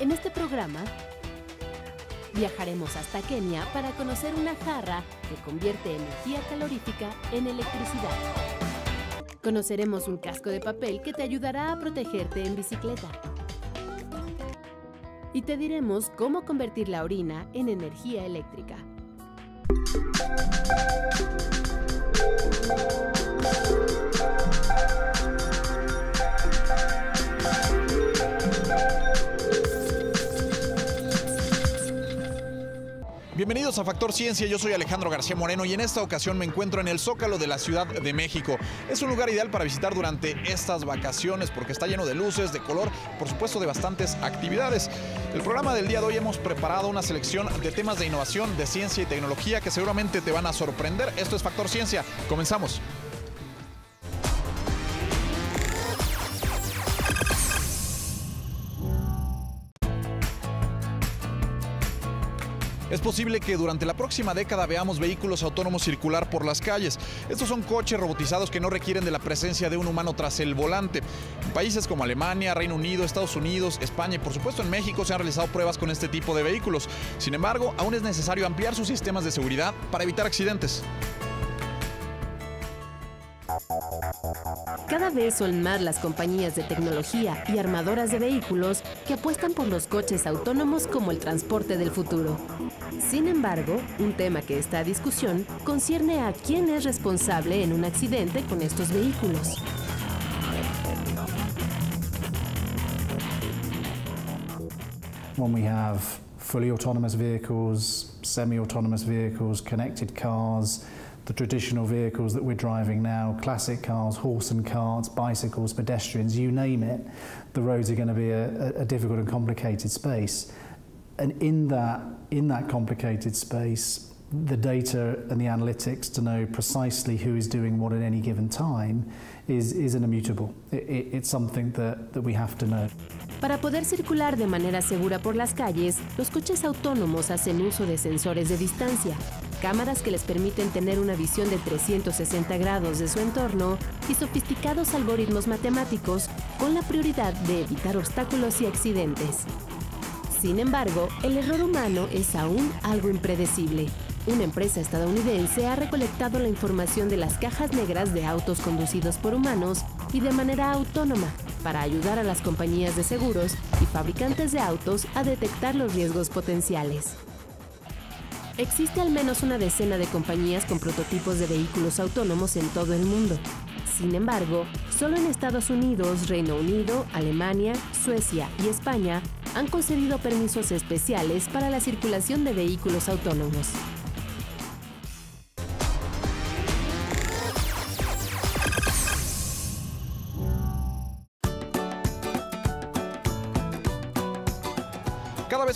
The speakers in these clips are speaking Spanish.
En este programa viajaremos hasta Kenia para conocer una jarra que convierte energía calorífica en electricidad. Conoceremos un casco de papel que te ayudará a protegerte en bicicleta. Y te diremos cómo convertir la orina en energía eléctrica. Bienvenidos a Factor Ciencia, yo soy Alejandro García Moreno y en esta ocasión me encuentro en el Zócalo de la Ciudad de México. Es un lugar ideal para visitar durante estas vacaciones porque está lleno de luces, de color, por supuesto de bastantes actividades. El programa del día de hoy hemos preparado una selección de temas de innovación, de ciencia y tecnología que seguramente te van a sorprender. Esto es Factor Ciencia, comenzamos. Es posible que durante la próxima década veamos vehículos autónomos circular por las calles. Estos son coches robotizados que no requieren de la presencia de un humano tras el volante. En países como Alemania, Reino Unido, Estados Unidos, España y por supuesto en México se han realizado pruebas con este tipo de vehículos. Sin embargo, aún es necesario ampliar sus sistemas de seguridad para evitar accidentes. Cada vez son más las compañías de tecnología y armadoras de vehículos que apuestan por los coches autónomos como el transporte del futuro. Sin embargo, un tema que está a discusión concierne a quién es responsable en un accidente con estos vehículos. When we have fully autonomous vehicles, semi-autonomous vehicles, connected cars, the traditional vehicles that we're driving now, classic cars, horse and carts, bicycles, pedestrians, you name it, the roads are going to be a, a difficult and complicated space. And in that, in that complicated space, the data and the analytics to know precisely who is doing what at any given time is, is an immutable. It, it, it's something that, that we have to know. Para poder circular de manera segura por las calles, los coches autónomos hacen uso de sensores de distancia, cámaras que les permiten tener una visión de 360 grados de su entorno y sofisticados algoritmos matemáticos con la prioridad de evitar obstáculos y accidentes. Sin embargo, el error humano es aún algo impredecible. Una empresa estadounidense ha recolectado la información de las cajas negras de autos conducidos por humanos y de manera autónoma para ayudar a las compañías de seguros y fabricantes de autos a detectar los riesgos potenciales. Existe al menos una decena de compañías con prototipos de vehículos autónomos en todo el mundo. Sin embargo, solo en Estados Unidos, Reino Unido, Alemania, Suecia y España han concedido permisos especiales para la circulación de vehículos autónomos.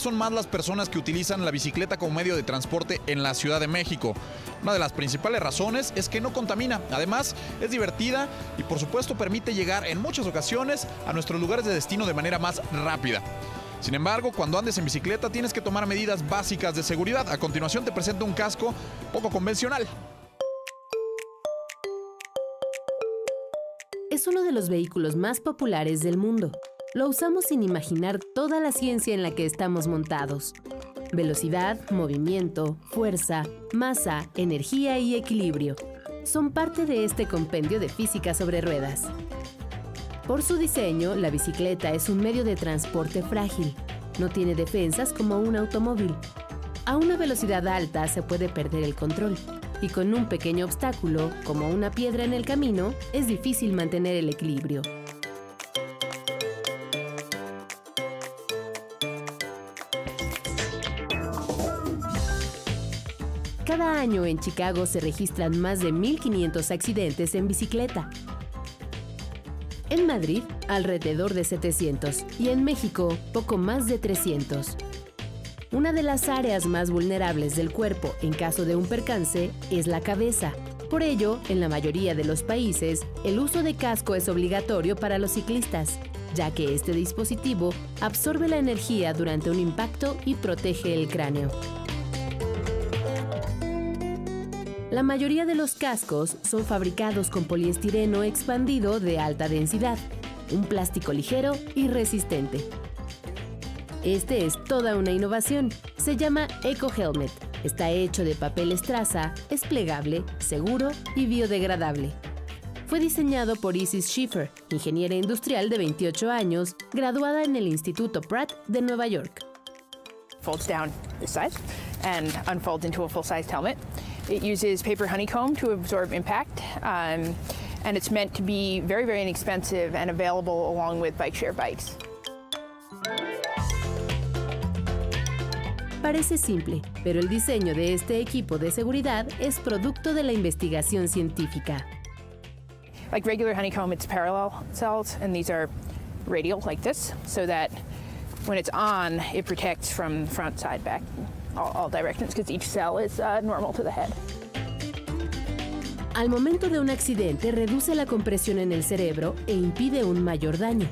Son más las personas que utilizan la bicicleta como medio de transporte en la Ciudad de México. Una de las principales razones es que no contamina, además es divertida y por supuesto permite llegar en muchas ocasiones a nuestros lugares de destino de manera más rápida. Sin embargo, cuando andes en bicicleta tienes que tomar medidas básicas de seguridad. A continuación te presento un casco poco convencional. Es uno de los vehículos más populares del mundo. Lo usamos sin imaginar toda la ciencia en la que estamos montados. Velocidad, movimiento, fuerza, masa, energía y equilibrio son parte de este compendio de física sobre ruedas. Por su diseño, la bicicleta es un medio de transporte frágil. No tiene defensas como un automóvil. A una velocidad alta se puede perder el control. Y con un pequeño obstáculo, como una piedra en el camino, es difícil mantener el equilibrio. Cada año en Chicago se registran más de 1.500 accidentes en bicicleta. En Madrid, alrededor de 700 y en México, poco más de 300. Una de las áreas más vulnerables del cuerpo en caso de un percance es la cabeza. Por ello, en la mayoría de los países, el uso de casco es obligatorio para los ciclistas, ya que este dispositivo absorbe la energía durante un impacto y protege el cráneo. La mayoría de los cascos son fabricados con poliestireno expandido de alta densidad, un plástico ligero y resistente. Este es toda una innovación. Se llama Eco Helmet. Está hecho de papel estraza, es plegable, seguro y biodegradable. Fue diseñado por Isis Schiffer, ingeniera industrial de 28 años, graduada en el Instituto Pratt de Nueva York. Folds down this size and unfolds into a full-sized helmet. It uses paper honeycomb to absorb impact, um, and it's meant to be very, very inexpensive and available along with bike share bikes. Parece simple, pero el diseño de este equipo de seguridad es producto de la investigación científica. Like regular honeycomb, it's parallel cells, and these are radial like this, so that when it's on, it protects from front, side, back, all, directions, because each cell is uh, normal to the head. Al momento de un accidente reduce la compresión en el cerebro e impide un mayor daño.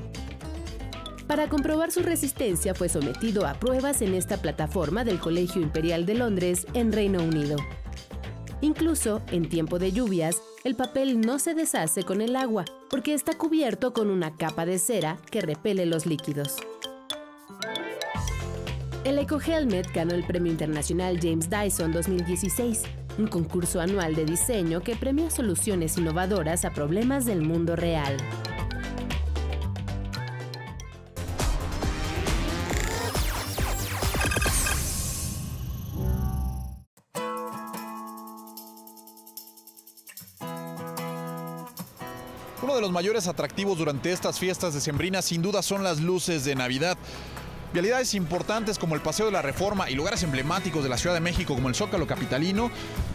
Para comprobar su resistencia fue sometido a pruebas en esta plataforma del Colegio Imperial de Londres en Reino Unido. Incluso en tiempo de lluvias, el papel no se deshace con el agua porque está cubierto con una capa de cera que repele los líquidos. El Eco Helmet ganó el Premio Internacional James Dyson 2016, un concurso anual de diseño que premia soluciones innovadoras a problemas del mundo real. Uno de los mayores atractivos durante estas fiestas decembrinas sin duda son las luces de Navidad. Vialidades importantes como el Paseo de la Reforma y lugares emblemáticos de la Ciudad de México como el Zócalo Capitalino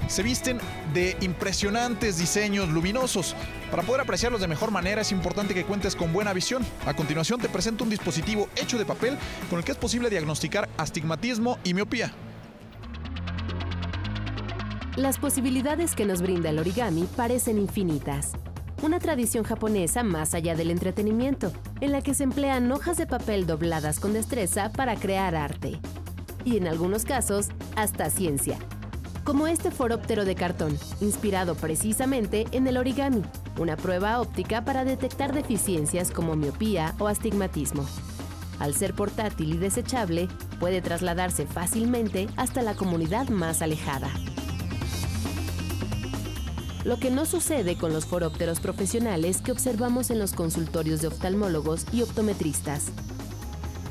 se visten de impresionantes diseños luminosos. Para poder apreciarlos de mejor manera es importante que cuentes con buena visión. A continuación te presento un dispositivo hecho de papel con el que es posible diagnosticar astigmatismo y miopía. Las posibilidades que nos brinda el origami parecen infinitas una tradición japonesa más allá del entretenimiento, en la que se emplean hojas de papel dobladas con destreza para crear arte. Y en algunos casos, hasta ciencia. Como este foróptero de cartón, inspirado precisamente en el origami, una prueba óptica para detectar deficiencias como miopía o astigmatismo. Al ser portátil y desechable, puede trasladarse fácilmente hasta la comunidad más alejada lo que no sucede con los forópteros profesionales que observamos en los consultorios de oftalmólogos y optometristas.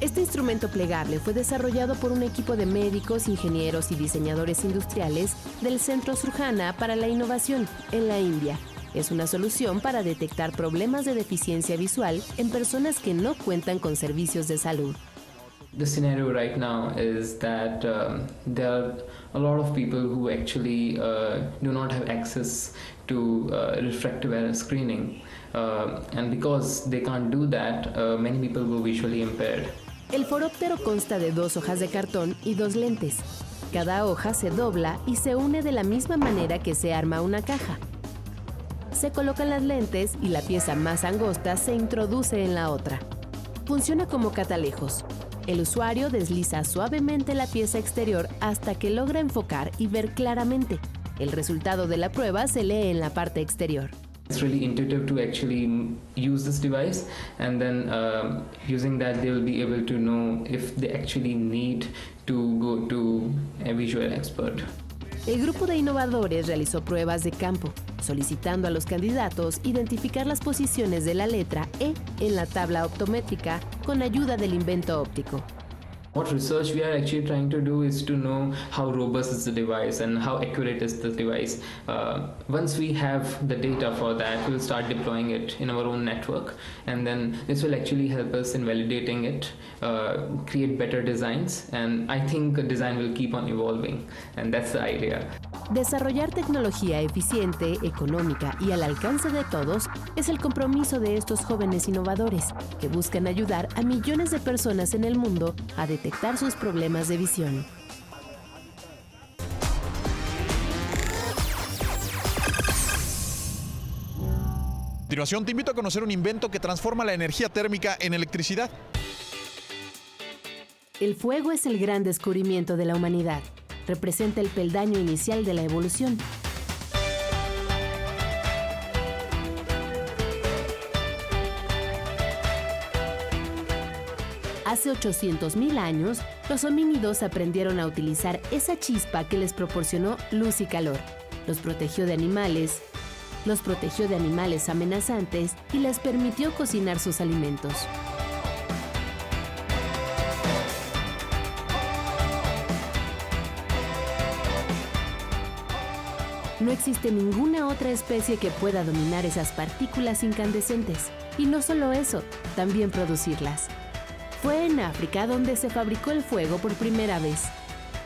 Este instrumento plegable fue desarrollado por un equipo de médicos, ingenieros y diseñadores industriales del Centro Surjana para la Innovación en la India. Es una solución para detectar problemas de deficiencia visual en personas que no cuentan con servicios de salud. The scenario right now is that um, there are a lot of people who actually uh, do not have access to uh, refractive error screening. Uh, and because they can't do that, uh, many people go visually impaired. El foróptero consta de dos hojas de cartón y dos lentes. Cada hoja se dobla y se une de la misma manera que se arma una caja. Se colocan las lentes y la pieza más angosta se introduce en la otra. Funciona como catalejos, el usuario desliza suavemente la pieza exterior hasta que logra enfocar y ver claramente. El resultado de la prueba se lee en la parte exterior. It's really intuitive to actually use this device, and then uh, using that, they will be able to know if they actually need to go to a visual expert. El grupo de innovadores realizó pruebas de campo, solicitando a los candidatos identificar las posiciones de la letra E en la tabla optométrica con ayuda del invento óptico. What research we are actually trying to do is to know how robust is the device and how accurate is the device. Uh, once we have the data for that, we'll start deploying it in our own network, and then this will actually help us in validating it, uh, create better designs, and I think design will keep on evolving, and that's the idea. Desarrollar tecnología eficiente, económica y al alcance de todos es el compromiso de estos jóvenes innovadores que buscan ayudar a millones de personas en el mundo a detectar sus problemas de visión. A continuación te invito a conocer un invento que transforma la energía térmica en electricidad. El fuego es el gran descubrimiento de la humanidad. Representa el peldaño inicial de la evolución. Hace 800.000 años, los homínidos aprendieron a utilizar esa chispa que les proporcionó luz y calor. Los protegió de animales, los protegió de animales amenazantes y les permitió cocinar sus alimentos. No existe ninguna otra especie que pueda dominar esas partículas incandescentes. Y no solo eso, también producirlas. Fue en África donde se fabricó el fuego por primera vez.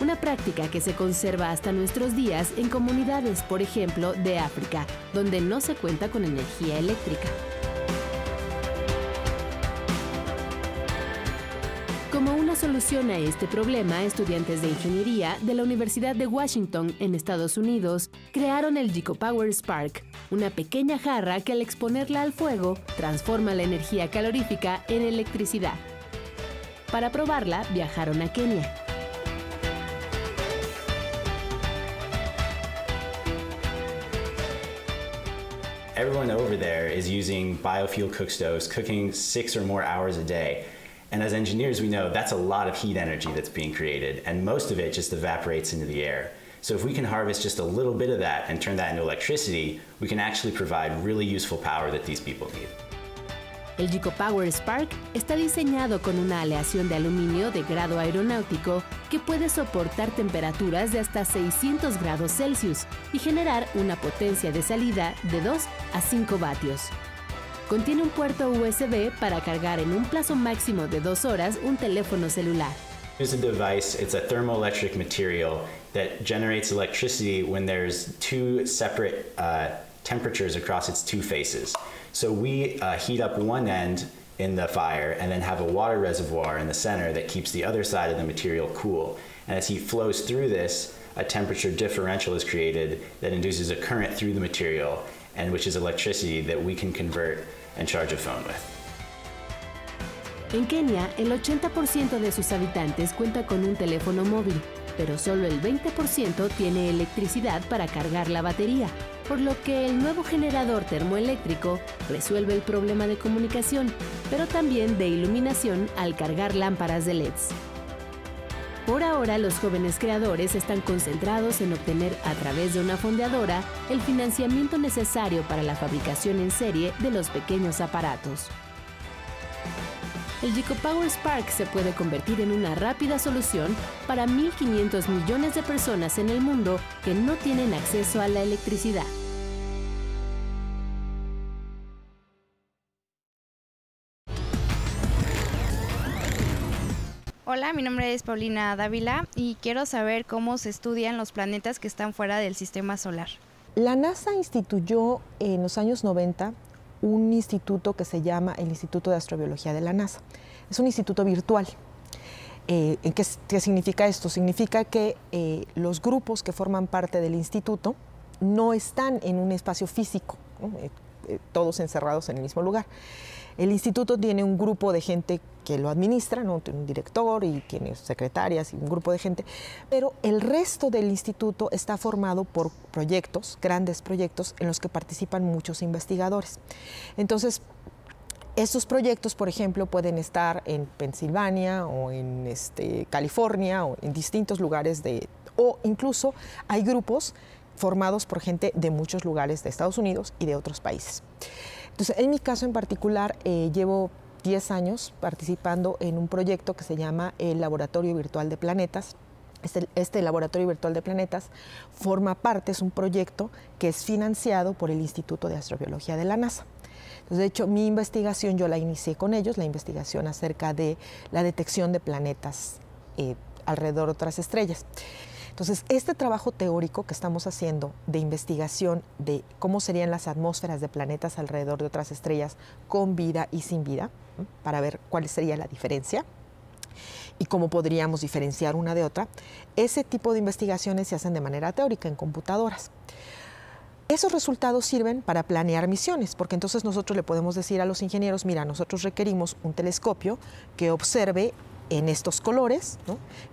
Una práctica que se conserva hasta nuestros días en comunidades, por ejemplo, de África, donde no se cuenta con energía eléctrica. Como una solución a este problema, estudiantes de ingeniería de la Universidad de Washington en Estados Unidos crearon el Gico Power Spark, una pequeña jarra que al exponerla al fuego transforma la energía calorífica en electricidad. Para probarla, viajaron a Kenia. Everyone over there is using biofuel cook stoves, cooking six or more hours a day. And as engineers, we know that's a lot of heat energy that's being created, and most of it just evaporates into the air. So if we can harvest just a little bit of that and turn that into electricity, we can actually provide really useful power that these people need. El Gico Power Spark está diseñado con una aleación de aluminio de grado aeronáutico que puede soportar temperaturas de hasta 600 grados Celsius y generar una potencia de salida de 2 a 5 vatios. Contiene un puerto USB para cargar en un plazo máximo de 2 horas un teléfono celular. A it's a thermoelectric material that generates electricity when there's two separate uh, temperatures across its two faces. So we uh, heat up one end in the fire and then have a water reservoir in the center that keeps the other side of the material cool. And as heat flows through this, a temperature differential is created that induces a current through the material and which is electricity that we can convert and charge a phone with. En Kenia, el 80% de sus habitantes cuenta con un teléfono móvil, pero solo el 20% tiene electricidad para cargar la batería, por lo que el nuevo generador termoeléctrico resuelve el problema de comunicación, pero también de iluminación al cargar lámparas de LEDs. Por ahora, los jóvenes creadores están concentrados en obtener a través de una fondeadora el financiamiento necesario para la fabricación en serie de los pequeños aparatos. El Gico Power Spark se puede convertir en una rápida solución para 1.500 millones de personas en el mundo que no tienen acceso a la electricidad. Hola, mi nombre es Paulina Dávila y quiero saber cómo se estudian los planetas que están fuera del sistema solar. La NASA instituyó en los años 90 un instituto que se llama el Instituto de Astrobiología de la NASA. Es un instituto virtual. Eh, ¿qué, ¿qué, significa esto? Significa que eh, los grupos que forman parte del instituto no están en un espacio físico, ¿no? Eh, todos encerrados en el mismo lugar. El instituto tiene un grupo de gente que lo administra, ¿no? tiene un director y tiene secretarias y un grupo de gente, pero el resto del instituto está formado por proyectos, grandes proyectos en los que participan muchos investigadores. Entonces, estos proyectos, por ejemplo, pueden estar en Pensilvania o en este, California o en distintos lugares de, o incluso hay grupos formados por gente de muchos lugares de Estados Unidos y de otros países. Entonces, en mi caso en particular, eh, llevo 10 años participando en un proyecto que se llama el Laboratorio Virtual de Planetas. Este, este, Laboratorio Virtual de Planetas forma parte, es un proyecto que es financiado por el Instituto de Astrobiología de la NASA. Entonces, de hecho, mi investigación yo la inicié con ellos, la investigación acerca de la detección de planetas eh, alrededor de otras estrellas. Entonces, este trabajo teórico que estamos haciendo de investigación de cómo serían las atmósferas de planetas alrededor de otras estrellas con vida y sin vida, para ver cuál sería la diferencia y cómo podríamos diferenciar una de otra, ese tipo de investigaciones se hacen de manera teórica en computadoras. Esos resultados sirven para planear misiones, porque entonces nosotros le podemos decir a los ingenieros, mira, nosotros requerimos un telescopio que observe en estos colores,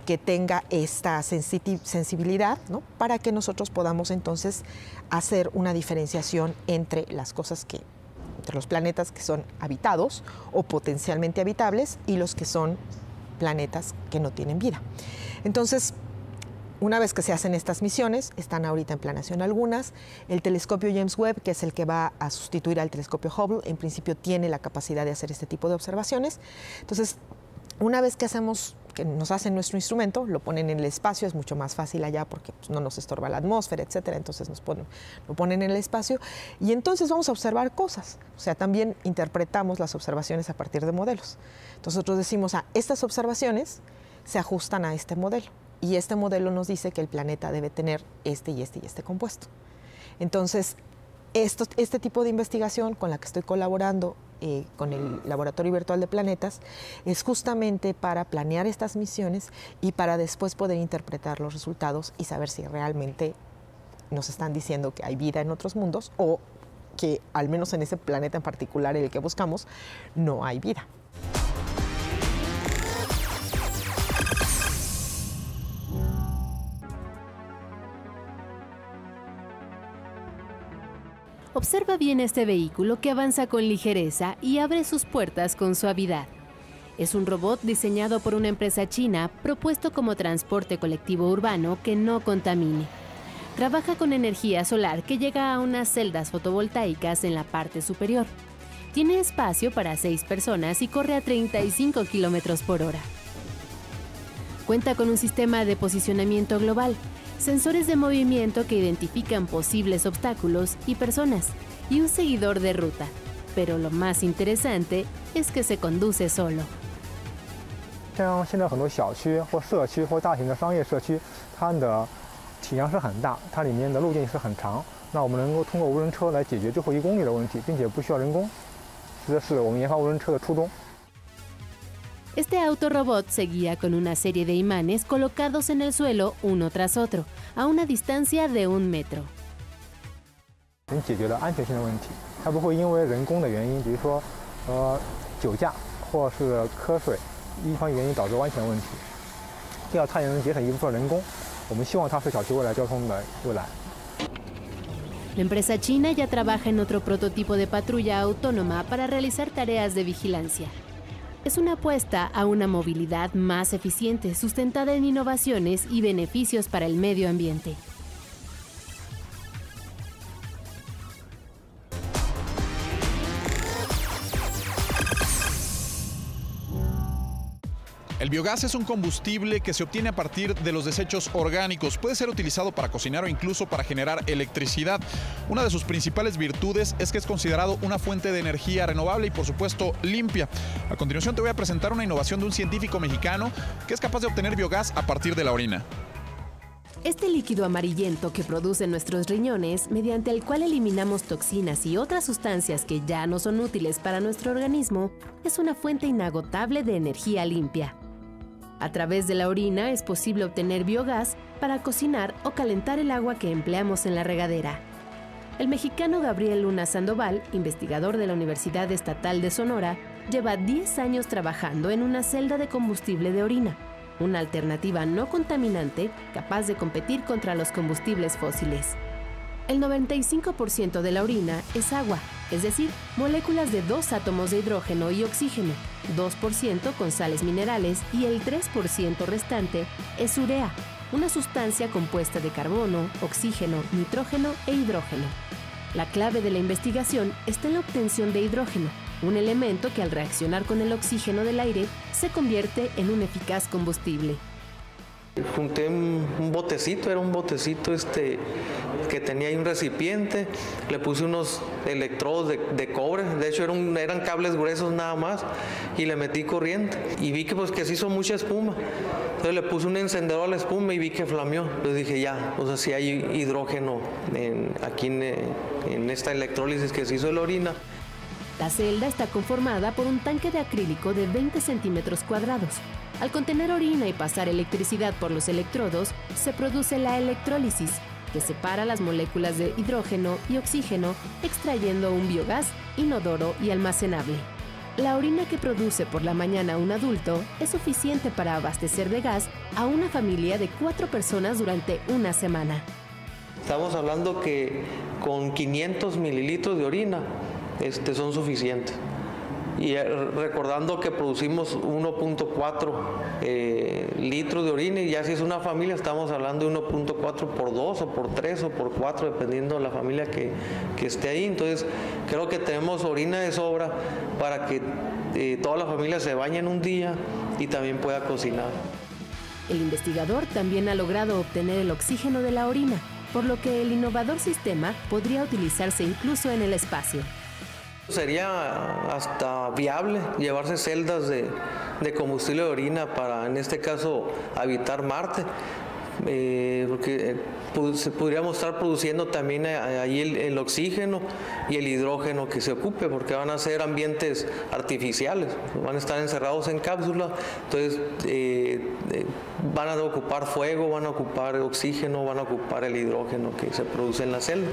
que tenga esta sensibilidad, para que nosotros podamos entonces hacer una diferenciación entre las cosas que, entre los planetas que son habitados o potencialmente habitables y los que son planetas que no tienen vida. Entonces, una vez que se hacen estas misiones, están ahorita en planeación algunas, el telescopio James Webb, que es el que va a sustituir al telescopio Hubble, en principio tiene la capacidad de hacer este tipo de observaciones. Entonces, una vez que hacemos que nos hacen nuestro instrumento, lo ponen en el espacio, es mucho más fácil allá porque pues, no nos estorba la atmósfera, etcétera, entonces nos ponen, lo ponen en el espacio y entonces vamos a observar cosas, o sea, también interpretamos las observaciones a partir de modelos. Entonces nosotros decimos, ah, estas observaciones se ajustan a este modelo y este modelo nos dice que el planeta debe tener este y este y este compuesto. Entonces, este tipo de investigación con la que estoy colaborando eh, con el Laboratorio Virtual de Planetas es justamente para planear estas misiones y para después poder interpretar los resultados y saber si realmente nos están diciendo que hay vida en otros mundos o que al menos en ese planeta en particular el que buscamos no hay vida. Observa bien este vehículo que avanza con ligereza y abre sus puertas con suavidad. Es un robot diseñado por una empresa china propuesto como transporte colectivo urbano que no contamine. Trabaja con energía solar que llega a unas celdas fotovoltaicas en la parte superior. Tiene espacio para seis personas y corre a 35 km por hora. Cuenta con un sistema de posicionamiento global sensores de movimiento que identifican posibles obstáculos y personas, y un seguidor de ruta. Pero lo más interesante es que se conduce solo. 像现在很多小区或社区或大型的商业社区，它的体量是很大，它里面的路径是很长。那我们能够通过无人车来解决最后一公里的问题，并且不需要人工，这是我们研发无人车的初衷。 este autorobot se guía con una serie de imanes colocados en el suelo uno tras otro, a una distancia de un metro. La empresa china ya trabaja en otro prototipo de patrulla autónoma para realizar tareas de vigilancia es una apuesta a una movilidad más eficiente, sustentada en innovaciones y beneficios para el medio ambiente. Biogás es un combustible que se obtiene a partir de los desechos orgánicos. Puede ser utilizado para cocinar o incluso para generar electricidad. Una de sus principales virtudes es que es considerado una fuente de energía renovable y por supuesto limpia. A continuación te voy a presentar una innovación de un científico mexicano que es capaz de obtener biogás a partir de la orina. Este líquido amarillento que producen nuestros riñones, mediante el cual eliminamos toxinas y otras sustancias que ya no son útiles para nuestro organismo, es una fuente inagotable de energía limpia. A través de la orina es posible obtener biogás para cocinar o calentar el agua que empleamos en la regadera. El mexicano Gabriel Luna Sandoval, investigador de la Universidad Estatal de Sonora, lleva 10 años trabajando en una celda de combustible de orina, una alternativa no contaminante capaz de competir contra los combustibles fósiles. El 95% de la orina es agua, es decir, moléculas de dos átomos de hidrógeno y oxígeno, 2% con sales minerales y el 3% restante es urea, una sustancia compuesta de carbono, oxígeno, nitrógeno e hidrógeno. La clave de la investigación está en la obtención de hidrógeno, un elemento que al reaccionar con el oxígeno del aire se convierte en un eficaz combustible. Junté un, botecito, era un botecito este, que tenía ahí un recipiente, le puse unos electrodos de, cobre, de hecho eran, cables gruesos nada más, y le metí corriente y vi que pues que se hizo mucha espuma. Entonces le puse un encendedor a la espuma y vi que flameó. Entonces dije, ya, o sea, si hay hidrógeno aquí en, en esta electrólisis que se hizo la orina. La celda está conformada por un tanque de acrílico de 20 centímetros cuadrados. Al contener orina y pasar electricidad por los electrodos, se produce la electrólisis, que separa las moléculas de hidrógeno y oxígeno, extrayendo un biogás inodoro y almacenable. La orina que produce por la mañana un adulto es suficiente para abastecer de gas a una familia de cuatro personas durante una semana. Estamos hablando que con 500 mililitros de orina este, son suficientes. y eh, recordando que producimos 1.4 eh, litros de orina y ya si es una familia estamos hablando de 1.4 por 2 o por 3 o por 4 dependiendo de la familia que, que esté ahí. Entonces creo que tenemos orina de sobra para que eh, toda la familia se bañe en un día y también pueda cocinar. El investigador también ha logrado obtener el oxígeno de la orina, por lo que el innovador sistema podría utilizarse incluso en el espacio. Sería hasta viable llevarse celdas de, combustible de orina para, en este caso, habitar Marte. Eh, porque eh, se podríamos estar produciendo también eh, ahí el, oxígeno y el hidrógeno que se ocupe, porque van a ser ambientes artificiales, van a estar encerrados en cápsulas, entonces van a ocupar fuego, van a ocupar oxígeno, van a ocupar el hidrógeno que se produce en la celda.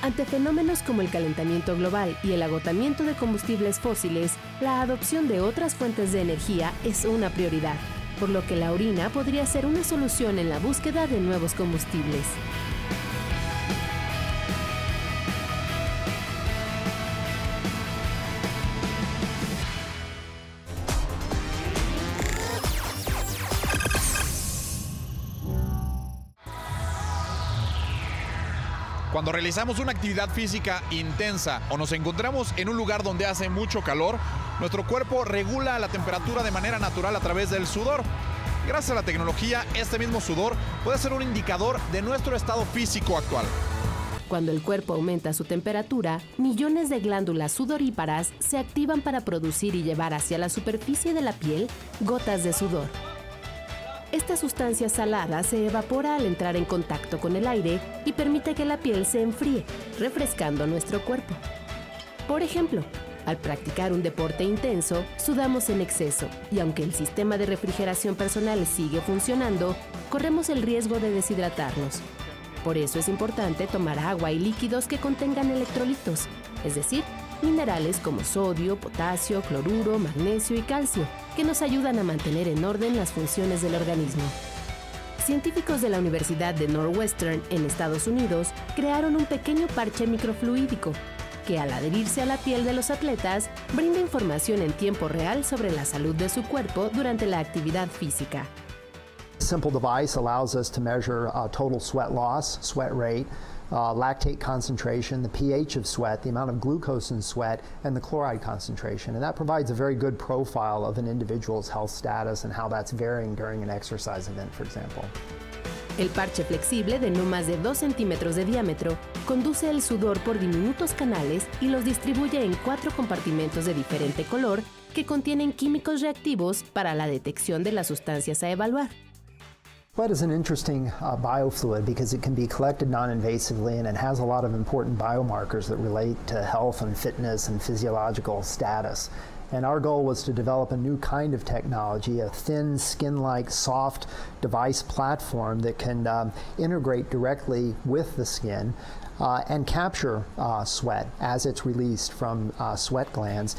Ante fenómenos como el calentamiento global y el agotamiento de combustibles fósiles, la adopción de otras fuentes de energía es una prioridad, por lo que la orina podría ser una solución en la búsqueda de nuevos combustibles. Cuando realizamos una actividad física intensa o nos encontramos en un lugar donde hace mucho calor, nuestro cuerpo regula la temperatura de manera natural a través del sudor. Gracias a la tecnología, este mismo sudor puede ser un indicador de nuestro estado físico actual. Cuando el cuerpo aumenta su temperatura, millones de glándulas sudoríparas se activan para producir y llevar hacia la superficie de la piel gotas de sudor. Esta sustancia salada se evapora al entrar en contacto con el aire y permite que la piel se enfríe, refrescando nuestro cuerpo. Por ejemplo, al practicar un deporte intenso, sudamos en exceso y aunque el sistema de refrigeración personal sigue funcionando, corremos el riesgo de deshidratarnos. Por eso es importante tomar agua y líquidos que contengan electrolitos, es decir, minerales como sodio, potasio, cloruro, magnesio y calcio, que nos ayudan a mantener en orden las funciones del organismo. Científicos de la Universidad de Northwestern en Estados Unidos crearon un pequeño parche microfluídico que al adherirse a la piel de los atletas brinda información en tiempo real sobre la salud de su cuerpo durante la actividad física. Simple device allows us to measure uh, total sweat loss, sweat rate, uh, lactate concentration, the pH of sweat, the amount of glucose in sweat, and the chloride concentration. And that provides a very good profile of an individual's health status and how that's varying during an exercise event, for example. El parche flexible de no más de 2 centímetros de diámetro conduce el sudor por diminutos canales y los distribuye en cuatro compartimentos de diferente color que contienen químicos reactivos para la detección de las sustancias a evaluar. Sweat is an interesting uh, biofluid because it can be collected non-invasively and it has a lot of important biomarkers that relate to health and fitness and physiological status. And our goal was to develop a new kind of technology, a thin, skin-like, soft device platform that can um, integrate directly with the skin uh, and capture uh, sweat as it's released from uh, sweat glands.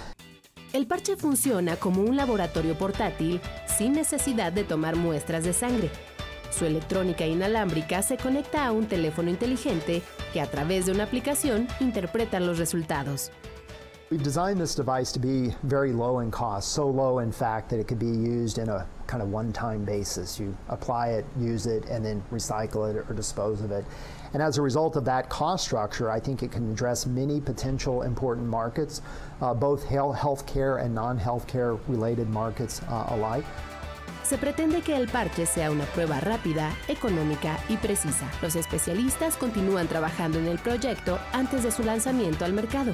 El parche funciona como un laboratorio portátil sin necesidad de tomar muestras de sangre. Su electrónica inalámbrica se conecta a un teléfono inteligente que a través de una aplicación interpreta los resultados. We've designed this device to be very low in cost, so low in fact that it could be used in a kind of one-time basis. You apply it, use it, and then recycle it or dispose of it. And as a result of that cost structure, I think it can address many potential important markets, uh, both health care and non-healthcare related markets uh, alike. Se pretende que el parche sea una prueba rápida, económica y precisa. Los especialistas continúan trabajando en el proyecto antes de su lanzamiento al mercado.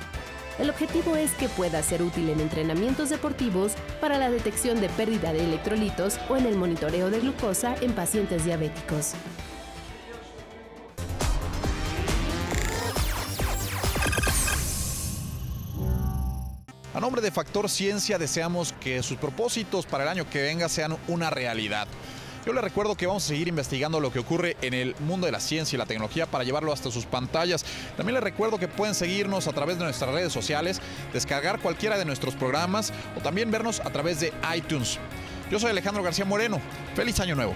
El objetivo es que pueda ser útil en entrenamientos deportivos para la detección de pérdida de electrolitos o en el monitoreo de glucosa en pacientes diabéticos. A nombre de Factor Ciencia deseamos que sus propósitos para el año que venga sean una realidad. Yo les recuerdo que vamos a seguir investigando lo que ocurre en el mundo de la ciencia y la tecnología para llevarlo hasta sus pantallas. También les recuerdo que pueden seguirnos a través de nuestras redes sociales, descargar cualquiera de nuestros programas o también vernos a través de iTunes. Yo soy Alejandro García Moreno. Feliz año nuevo.